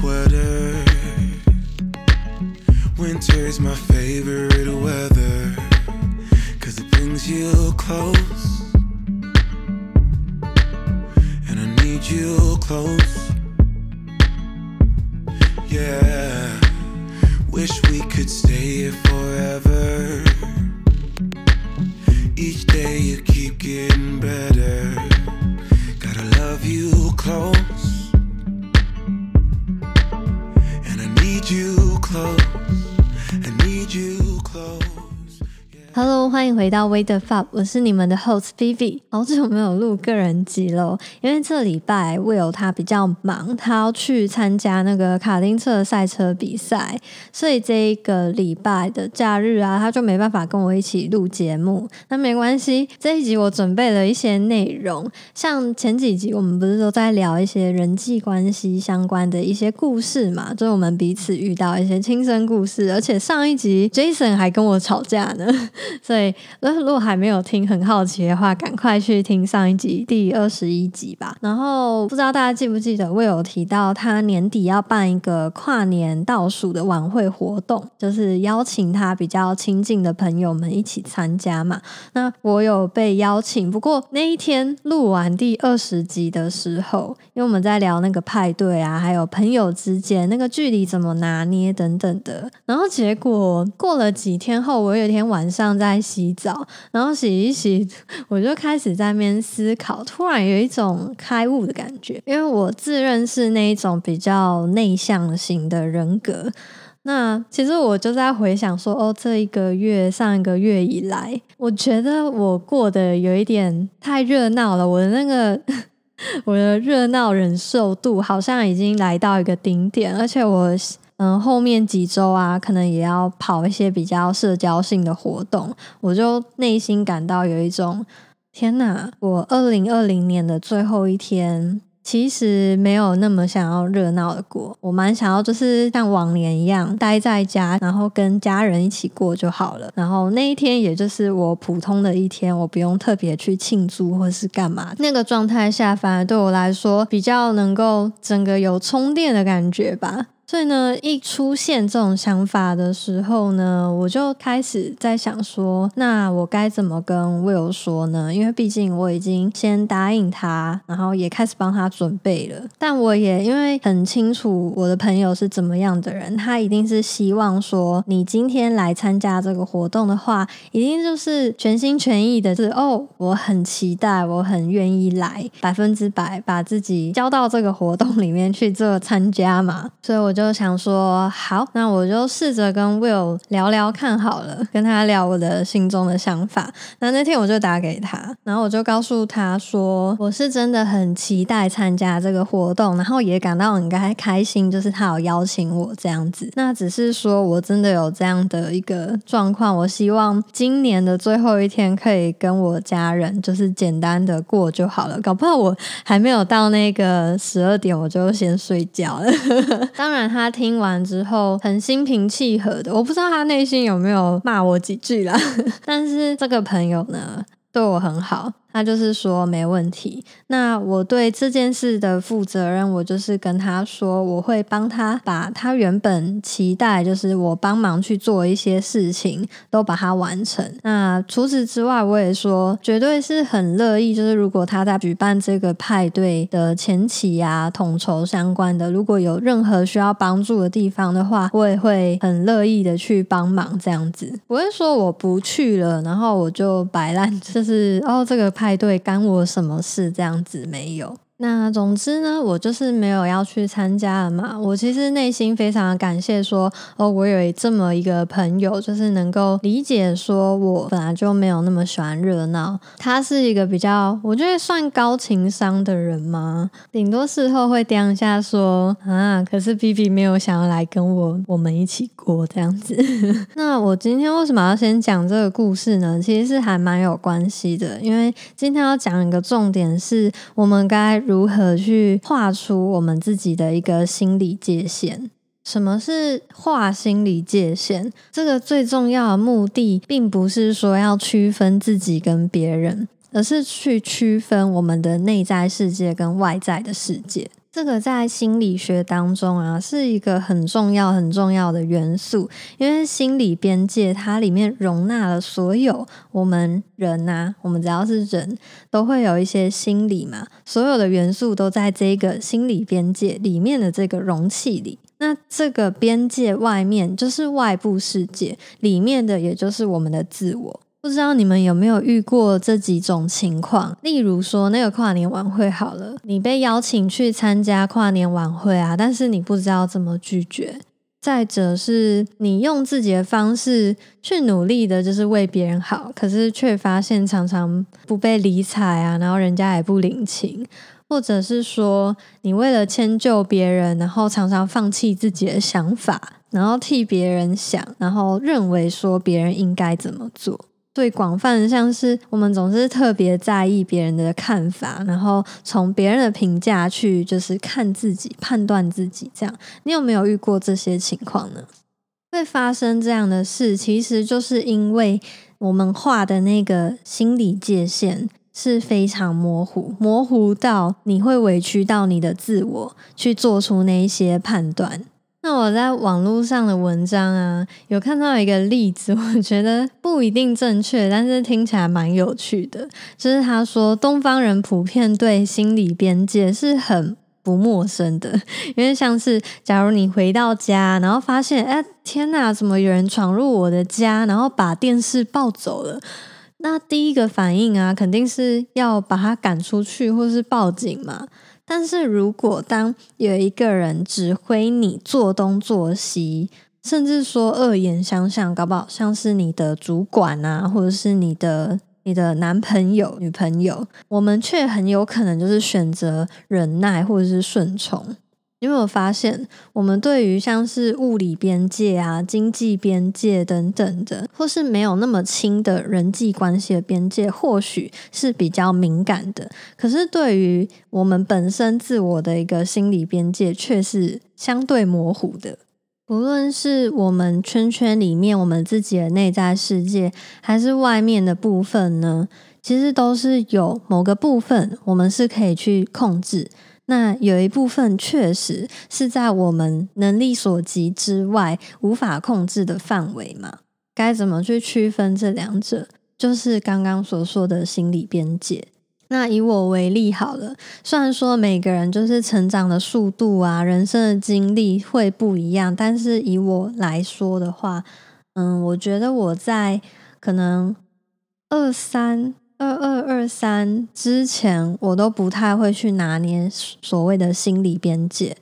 sweater. Winter's my favorite weather. Cause it brings you close. 到 Wait the Fab，我是你们的 host Vivi。好久没有录个人集了，因为这礼拜 Will 他比较忙，他要去参加那个卡丁车赛车比赛，所以这一个礼拜的假日啊，他就没办法跟我一起录节目。那没关系，这一集我准备了一些内容，像前几集我们不是都在聊一些人际关系相关的一些故事嘛，就是我们彼此遇到一些亲身故事，而且上一集 Jason 还跟我吵架呢。所以，如果还没有听，很好奇的话，赶快去听上一集第二十一集吧。然后，不知道大家记不记得，我有提到他年底要办一个跨年倒数的晚会活动，就是邀请他比较亲近的朋友们一起参加嘛。那我有被邀请，不过那一天录完第二十集的时候，因为我们在聊那个派对啊，还有朋友之间那个距离怎么拿捏等等的。然后结果过了几天后，我有一天晚上在洗澡，然后洗一洗，我就开始在那边思考，突然有一种开悟的感觉。因为我自认是那一种比较内向型的人格。那其实我就在回想说，哦，这一个月、上一个月以来，我觉得我过得有一点太热闹了。我的那个 我的热闹忍受度好像已经来到一个顶点，而且我嗯后面几周啊，可能也要跑一些比较社交性的活动，我就内心感到有一种天哪！我二零二零年的最后一天。其实没有那么想要热闹的过，我蛮想要就是像往年一样待在家，然后跟家人一起过就好了。然后那一天也就是我普通的一天，我不用特别去庆祝或是干嘛。那个状态下，反而对我来说比较能够整个有充电的感觉吧。所以呢，一出现这种想法的时候呢，我就开始在想说，那我该怎么跟 Will 说呢？因为毕竟我已经先答应他，然后也开始帮他准备了。但我也因为很清楚我的朋友是怎么样的人，他一定是希望说，你今天来参加这个活动的话，一定就是全心全意的，是哦，我很期待，我很愿意来，百分之百把自己交到这个活动里面去做参加嘛。所以我。就想说好，那我就试着跟 Will 聊聊看好了，跟他聊我的心中的想法。那那天我就打给他，然后我就告诉他说，我是真的很期待参加这个活动，然后也感到很开开心，就是他有邀请我这样子。那只是说我真的有这样的一个状况，我希望今年的最后一天可以跟我家人就是简单的过就好了。搞不好我还没有到那个十二点，我就先睡觉了。当然。他听完之后很心平气和的，我不知道他内心有没有骂我几句啦。但是这个朋友呢，对我很好。他就是说没问题。那我对这件事的负责任，我就是跟他说，我会帮他把他原本期待，就是我帮忙去做一些事情，都把它完成。那除此之外，我也说绝对是很乐意，就是如果他在举办这个派对的前期呀，统筹相关的，如果有任何需要帮助的地方的话，我也会很乐意的去帮忙。这样子不会说我不去了，然后我就摆烂，就是哦这个派。派对干我什么事？这样子没有。那总之呢，我就是没有要去参加了嘛。我其实内心非常感谢，说哦，我有这么一个朋友，就是能够理解，说我本来就没有那么喜欢热闹。他是一个比较，我觉得算高情商的人吗？顶多事后会掂一下说啊，可是 B B 没有想要来跟我我们一起过这样子。那我今天为什么要先讲这个故事呢？其实是还蛮有关系的，因为今天要讲一个重点是我们该。如何去画出我们自己的一个心理界限？什么是画心理界限？这个最重要的目的，并不是说要区分自己跟别人，而是去区分我们的内在世界跟外在的世界。这个在心理学当中啊，是一个很重要、很重要的元素。因为心理边界，它里面容纳了所有我们人呐，我们只要是人都会有一些心理嘛，所有的元素都在这个心理边界里面的这个容器里。那这个边界外面就是外部世界，里面的也就是我们的自我。不知道你们有没有遇过这几种情况？例如说，那个跨年晚会好了，你被邀请去参加跨年晚会啊，但是你不知道怎么拒绝。再者是，你用自己的方式去努力的，就是为别人好，可是却发现常常不被理睬啊，然后人家也不领情。或者是说，你为了迁就别人，然后常常放弃自己的想法，然后替别人想，然后认为说别人应该怎么做。最广泛的，像是我们总是特别在意别人的看法，然后从别人的评价去就是看自己、判断自己。这样，你有没有遇过这些情况呢？会发生这样的事，其实就是因为我们画的那个心理界限是非常模糊，模糊到你会委屈到你的自我去做出那一些判断。那我在网络上的文章啊，有看到一个例子，我觉得不一定正确，但是听起来蛮有趣的。就是他说，东方人普遍对心理边界是很不陌生的，因为像是假如你回到家，然后发现，哎，天哪，怎么有人闯入我的家，然后把电视抱走了？那第一个反应啊，肯定是要把他赶出去，或是报警嘛。但是如果当有一个人指挥你做东做西，甚至说恶言相向，搞不好像是你的主管啊，或者是你的你的男朋友、女朋友，我们却很有可能就是选择忍耐或者是顺从。你有没有发现，我们对于像是物理边界啊、经济边界等等的，或是没有那么轻的人际关系的边界，或许是比较敏感的。可是，对于我们本身自我的一个心理边界，却是相对模糊的。无论是我们圈圈里面我们自己的内在世界，还是外面的部分呢，其实都是有某个部分，我们是可以去控制。那有一部分确实是在我们能力所及之外，无法控制的范围嘛？该怎么去区分这两者？就是刚刚所说的心理边界。那以我为例好了，虽然说每个人就是成长的速度啊，人生的经历会不一样，但是以我来说的话，嗯，我觉得我在可能二三。二二二三之前，我都不太会去拿捏所谓的心理边界。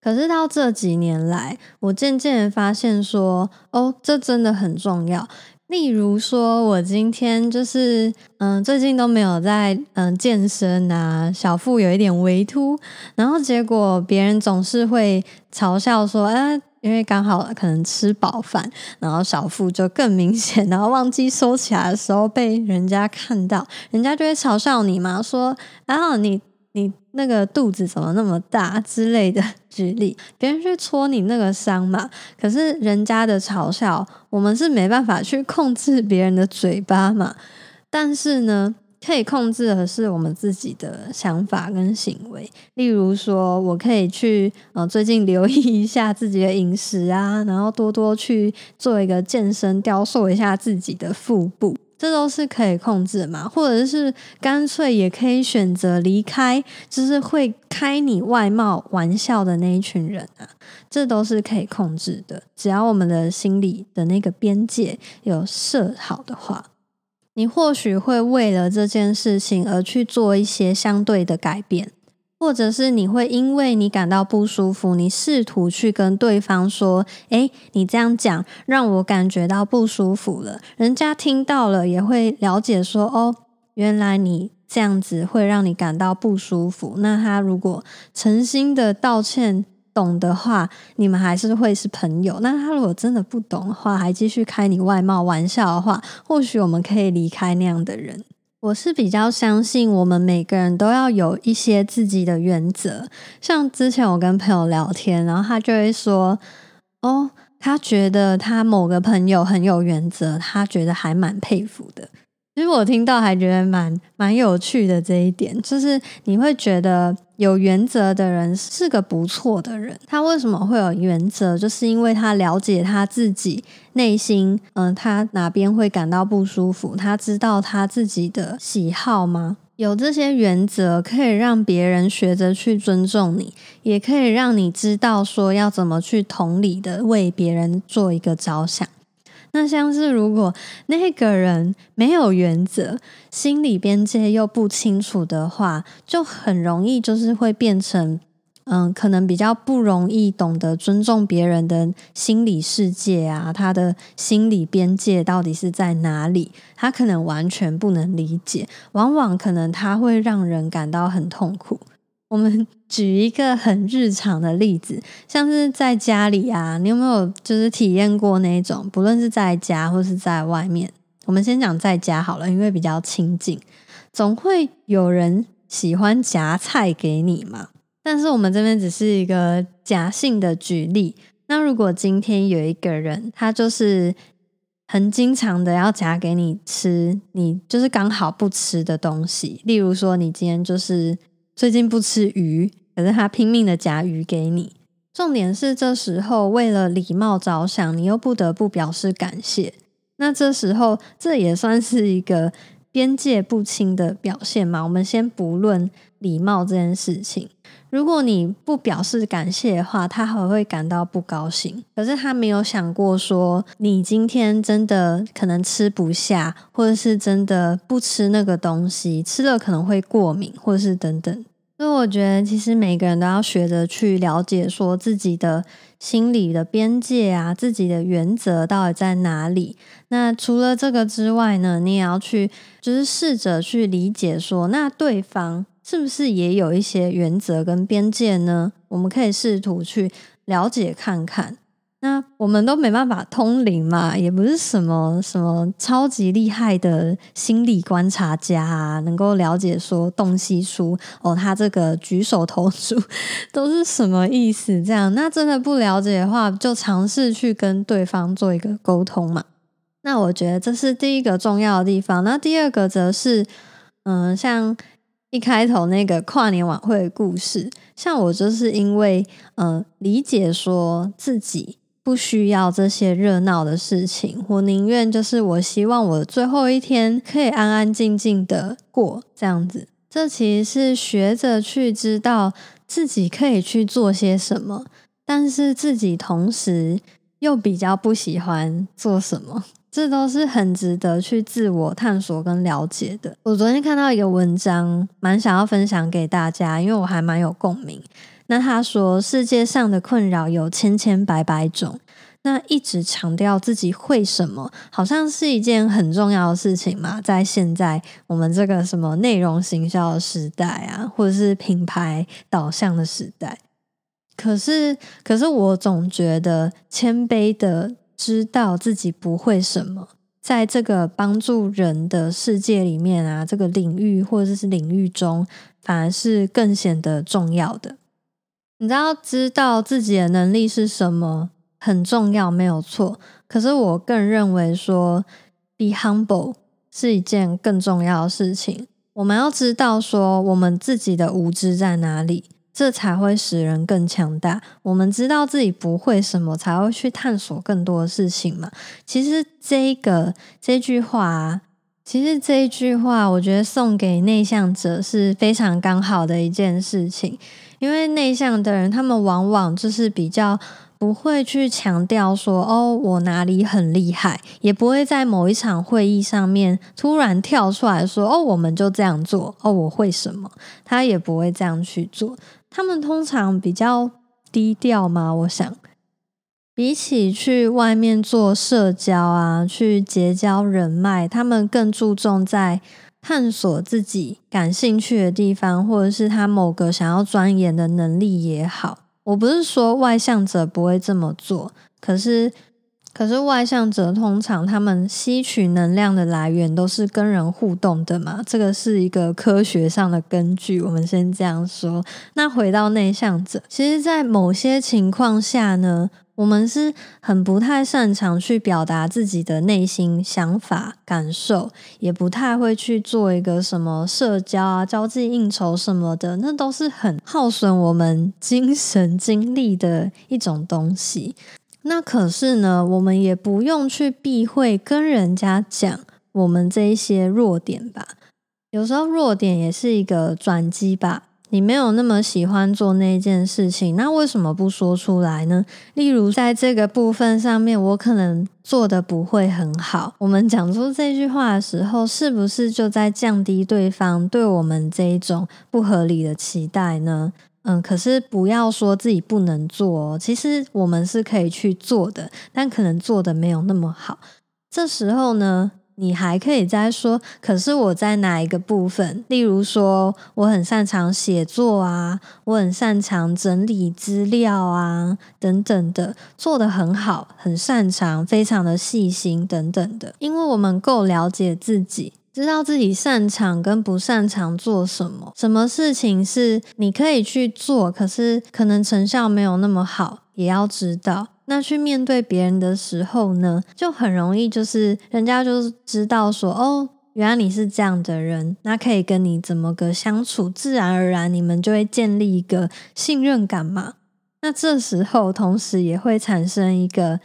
可是到这几年来，我渐渐发现说，哦，这真的很重要。例如说，我今天就是，嗯，最近都没有在嗯健身啊，小腹有一点微凸，然后结果别人总是会嘲笑说，哎。因为刚好可能吃饱饭，然后小腹就更明显，然后忘记收起来的时候被人家看到，人家就会嘲笑你嘛，说啊你你那个肚子怎么那么大之类的举例，别人去戳你那个伤嘛，可是人家的嘲笑，我们是没办法去控制别人的嘴巴嘛，但是呢。可以控制的是我们自己的想法跟行为，例如说，我可以去呃最近留意一下自己的饮食啊，然后多多去做一个健身，雕塑一下自己的腹部，这都是可以控制嘛。或者是干脆也可以选择离开，就是会开你外貌玩笑的那一群人啊，这都是可以控制的。只要我们的心理的那个边界有设好的话。你或许会为了这件事情而去做一些相对的改变，或者是你会因为你感到不舒服，你试图去跟对方说：“诶，你这样讲让我感觉到不舒服了。”人家听到了也会了解说：“哦，原来你这样子会让你感到不舒服。”那他如果诚心的道歉。懂的话，你们还是会是朋友。那他如果真的不懂的话，还继续开你外貌玩笑的话，或许我们可以离开那样的人。我是比较相信，我们每个人都要有一些自己的原则。像之前我跟朋友聊天，然后他就会说：“哦，他觉得他某个朋友很有原则，他觉得还蛮佩服的。”其实我听到还觉得蛮蛮有趣的这一点，就是你会觉得有原则的人是个不错的人。他为什么会有原则？就是因为他了解他自己内心，嗯，他哪边会感到不舒服，他知道他自己的喜好吗？有这些原则，可以让别人学着去尊重你，也可以让你知道说要怎么去同理的为别人做一个着想。那像是如果那个人没有原则，心理边界又不清楚的话，就很容易就是会变成，嗯，可能比较不容易懂得尊重别人的心理世界啊，他的心理边界到底是在哪里？他可能完全不能理解，往往可能他会让人感到很痛苦。我们举一个很日常的例子，像是在家里啊，你有没有就是体验过那种，不论是在家或是在外面，我们先讲在家好了，因为比较亲近，总会有人喜欢夹菜给你嘛。但是我们这边只是一个假性的举例。那如果今天有一个人，他就是很经常的要夹给你吃，你就是刚好不吃的东西，例如说你今天就是。最近不吃鱼，可是他拼命的夹鱼给你。重点是这时候为了礼貌着想，你又不得不表示感谢。那这时候这也算是一个边界不清的表现嘛？我们先不论礼貌这件事情。如果你不表示感谢的话，他还会感到不高兴。可是他没有想过说，你今天真的可能吃不下，或者是真的不吃那个东西，吃了可能会过敏，或者是等等。所以我觉得，其实每个人都要学着去了解，说自己的心理的边界啊，自己的原则到底在哪里。那除了这个之外呢，你也要去，就是试着去理解，说那对方是不是也有一些原则跟边界呢？我们可以试图去了解看看。那我们都没办法通灵嘛，也不是什么什么超级厉害的心理观察家啊，能够了解说洞悉出哦，他这个举手投足都是什么意思？这样，那真的不了解的话，就尝试去跟对方做一个沟通嘛。那我觉得这是第一个重要的地方。那第二个则是，嗯，像一开头那个跨年晚会的故事，像我就是因为嗯理解说自己。不需要这些热闹的事情，我宁愿就是我希望我最后一天可以安安静静的过这样子。这其实是学着去知道自己可以去做些什么，但是自己同时又比较不喜欢做什么，这都是很值得去自我探索跟了解的。我昨天看到一个文章，蛮想要分享给大家，因为我还蛮有共鸣。那他说，世界上的困扰有千千百百种。那一直强调自己会什么，好像是一件很重要的事情嘛。在现在我们这个什么内容行销的时代啊，或者是品牌导向的时代，可是，可是我总觉得谦卑的知道自己不会什么，在这个帮助人的世界里面啊，这个领域或者是领域中，反而是更显得重要的。你知道，知道自己的能力是什么很重要，没有错。可是我更认为说，be humble 是一件更重要的事情。我们要知道说，我们自己的无知在哪里，这才会使人更强大。我们知道自己不会什么，才会去探索更多的事情嘛。其实这个这句话，其实这一句话，我觉得送给内向者是非常刚好的一件事情。因为内向的人，他们往往就是比较不会去强调说哦，我哪里很厉害，也不会在某一场会议上面突然跳出来说哦，我们就这样做哦，我会什么，他也不会这样去做。他们通常比较低调嘛，我想，比起去外面做社交啊，去结交人脉，他们更注重在。探索自己感兴趣的地方，或者是他某个想要钻研的能力也好。我不是说外向者不会这么做，可是，可是外向者通常他们吸取能量的来源都是跟人互动的嘛，这个是一个科学上的根据。我们先这样说。那回到内向者，其实，在某些情况下呢。我们是很不太擅长去表达自己的内心想法、感受，也不太会去做一个什么社交啊、交际应酬什么的，那都是很耗损我们精神精力的一种东西。那可是呢，我们也不用去避讳跟人家讲我们这一些弱点吧。有时候弱点也是一个转机吧。你没有那么喜欢做那件事情，那为什么不说出来呢？例如在这个部分上面，我可能做的不会很好。我们讲出这句话的时候，是不是就在降低对方对我们这一种不合理的期待呢？嗯，可是不要说自己不能做哦，其实我们是可以去做的，但可能做的没有那么好。这时候呢？你还可以再说，可是我在哪一个部分？例如说，我很擅长写作啊，我很擅长整理资料啊，等等的，做得很好，很擅长，非常的细心等等的。因为我们够了解自己，知道自己擅长跟不擅长做什么，什么事情是你可以去做，可是可能成效没有那么好，也要知道。那去面对别人的时候呢，就很容易，就是人家就知道说，哦，原来你是这样的人，那可以跟你怎么个相处，自然而然你们就会建立一个信任感嘛。那这时候，同时也会产生一个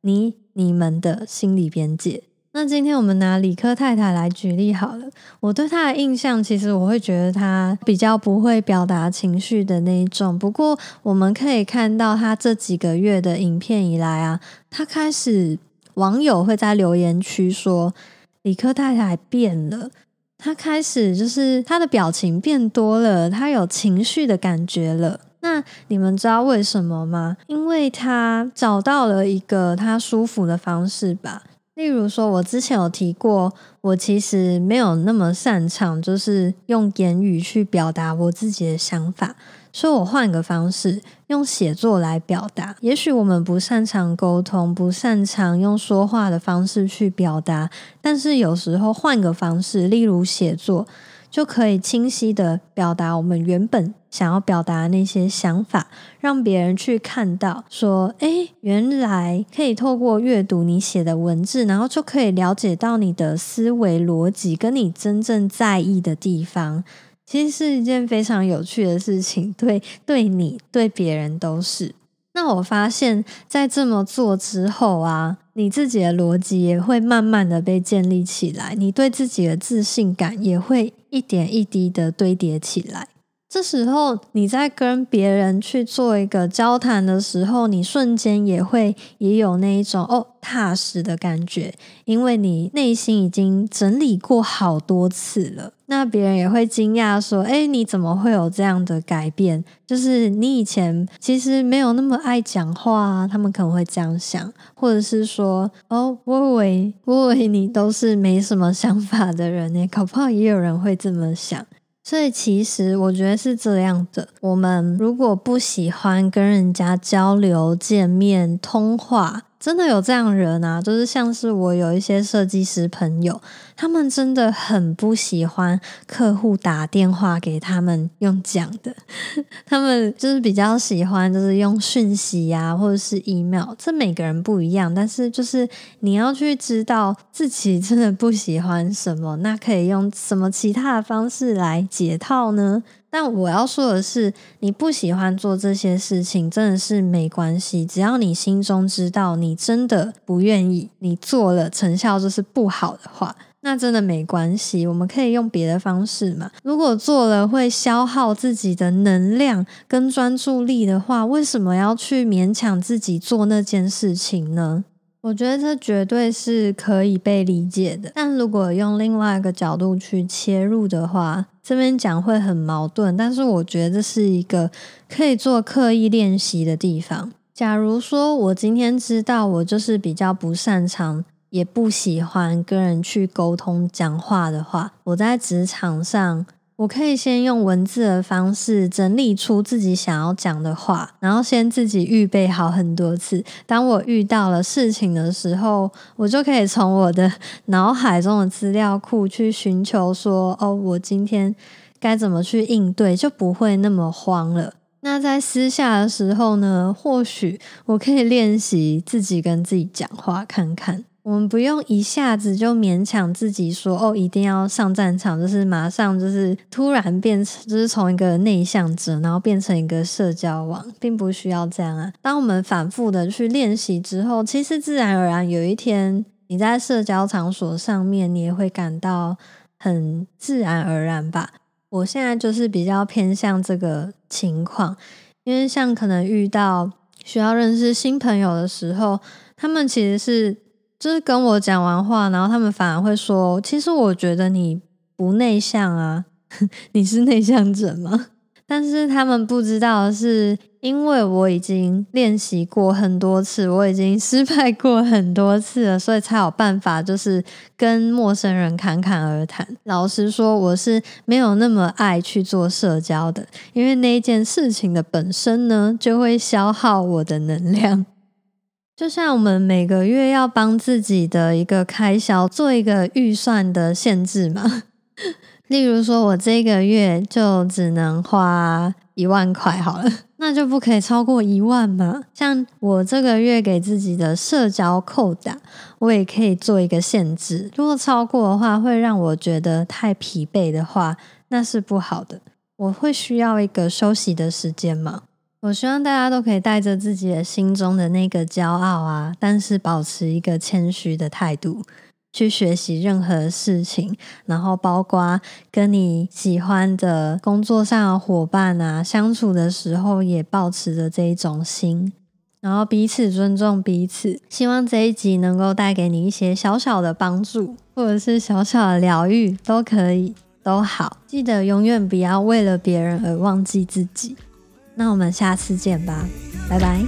你你们的心理边界。那今天我们拿理科太太来举例好了。我对她的印象，其实我会觉得她比较不会表达情绪的那一种。不过我们可以看到，她这几个月的影片以来啊，她开始网友会在留言区说理科太太变了。她开始就是她的表情变多了，她有情绪的感觉了。那你们知道为什么吗？因为她找到了一个她舒服的方式吧。例如说，我之前有提过，我其实没有那么擅长，就是用言语去表达我自己的想法，所以我换个方式，用写作来表达。也许我们不擅长沟通，不擅长用说话的方式去表达，但是有时候换个方式，例如写作。就可以清晰的表达我们原本想要表达的那些想法，让别人去看到，说：“哎，原来可以透过阅读你写的文字，然后就可以了解到你的思维逻辑，跟你真正在意的地方。”其实是一件非常有趣的事情，对，对你，对别人都是。那我发现，在这么做之后啊，你自己的逻辑也会慢慢的被建立起来，你对自己的自信感也会一点一滴的堆叠起来。这时候你在跟别人去做一个交谈的时候，你瞬间也会也有那一种哦踏实的感觉，因为你内心已经整理过好多次了。那别人也会惊讶说：“哎，你怎么会有这样的改变？就是你以前其实没有那么爱讲话啊。”他们可能会这样想，或者是说：“哦，我以为我以为你都是没什么想法的人呢。”搞不好也有人会这么想。所以其实我觉得是这样的：我们如果不喜欢跟人家交流、见面、通话。真的有这样人啊，就是像是我有一些设计师朋友，他们真的很不喜欢客户打电话给他们用讲的，他们就是比较喜欢就是用讯息呀，或者是 email。这每个人不一样，但是就是你要去知道自己真的不喜欢什么，那可以用什么其他的方式来解套呢？但我要说的是，你不喜欢做这些事情，真的是没关系。只要你心中知道你真的不愿意，你做了成效就是不好的话，那真的没关系。我们可以用别的方式嘛。如果做了会消耗自己的能量跟专注力的话，为什么要去勉强自己做那件事情呢？我觉得这绝对是可以被理解的，但如果用另外一个角度去切入的话，这边讲会很矛盾。但是我觉得这是一个可以做刻意练习的地方。假如说我今天知道我就是比较不擅长，也不喜欢跟人去沟通讲话的话，我在职场上。我可以先用文字的方式整理出自己想要讲的话，然后先自己预备好很多次。当我遇到了事情的时候，我就可以从我的脑海中的资料库去寻求说：“哦，我今天该怎么去应对，就不会那么慌了。”那在私下的时候呢，或许我可以练习自己跟自己讲话看看。我们不用一下子就勉强自己说哦，一定要上战场，就是马上就是突然变成，就是从一个内向者，然后变成一个社交网，并不需要这样啊。当我们反复的去练习之后，其实自然而然有一天你在社交场所上面，你也会感到很自然而然吧。我现在就是比较偏向这个情况，因为像可能遇到需要认识新朋友的时候，他们其实是。就是跟我讲完话，然后他们反而会说：“其实我觉得你不内向啊，你是内向者吗？”但是他们不知道是，因为我已经练习过很多次，我已经失败过很多次了，所以才有办法就是跟陌生人侃侃而谈。老实说，我是没有那么爱去做社交的，因为那件事情的本身呢，就会消耗我的能量。就像我们每个月要帮自己的一个开销做一个预算的限制嘛，例如说我这个月就只能花一万块好了，那就不可以超过一万嘛。像我这个月给自己的社交扣打，我也可以做一个限制，如果超过的话，会让我觉得太疲惫的话，那是不好的。我会需要一个休息的时间嘛。我希望大家都可以带着自己的心中的那个骄傲啊，但是保持一个谦虚的态度去学习任何事情，然后包括跟你喜欢的工作上的伙伴啊相处的时候，也保持着这一种心，然后彼此尊重彼此。希望这一集能够带给你一些小小的帮助，或者是小小的疗愈，都可以，都好。记得永远不要为了别人而忘记自己。那我们下次见吧，拜拜。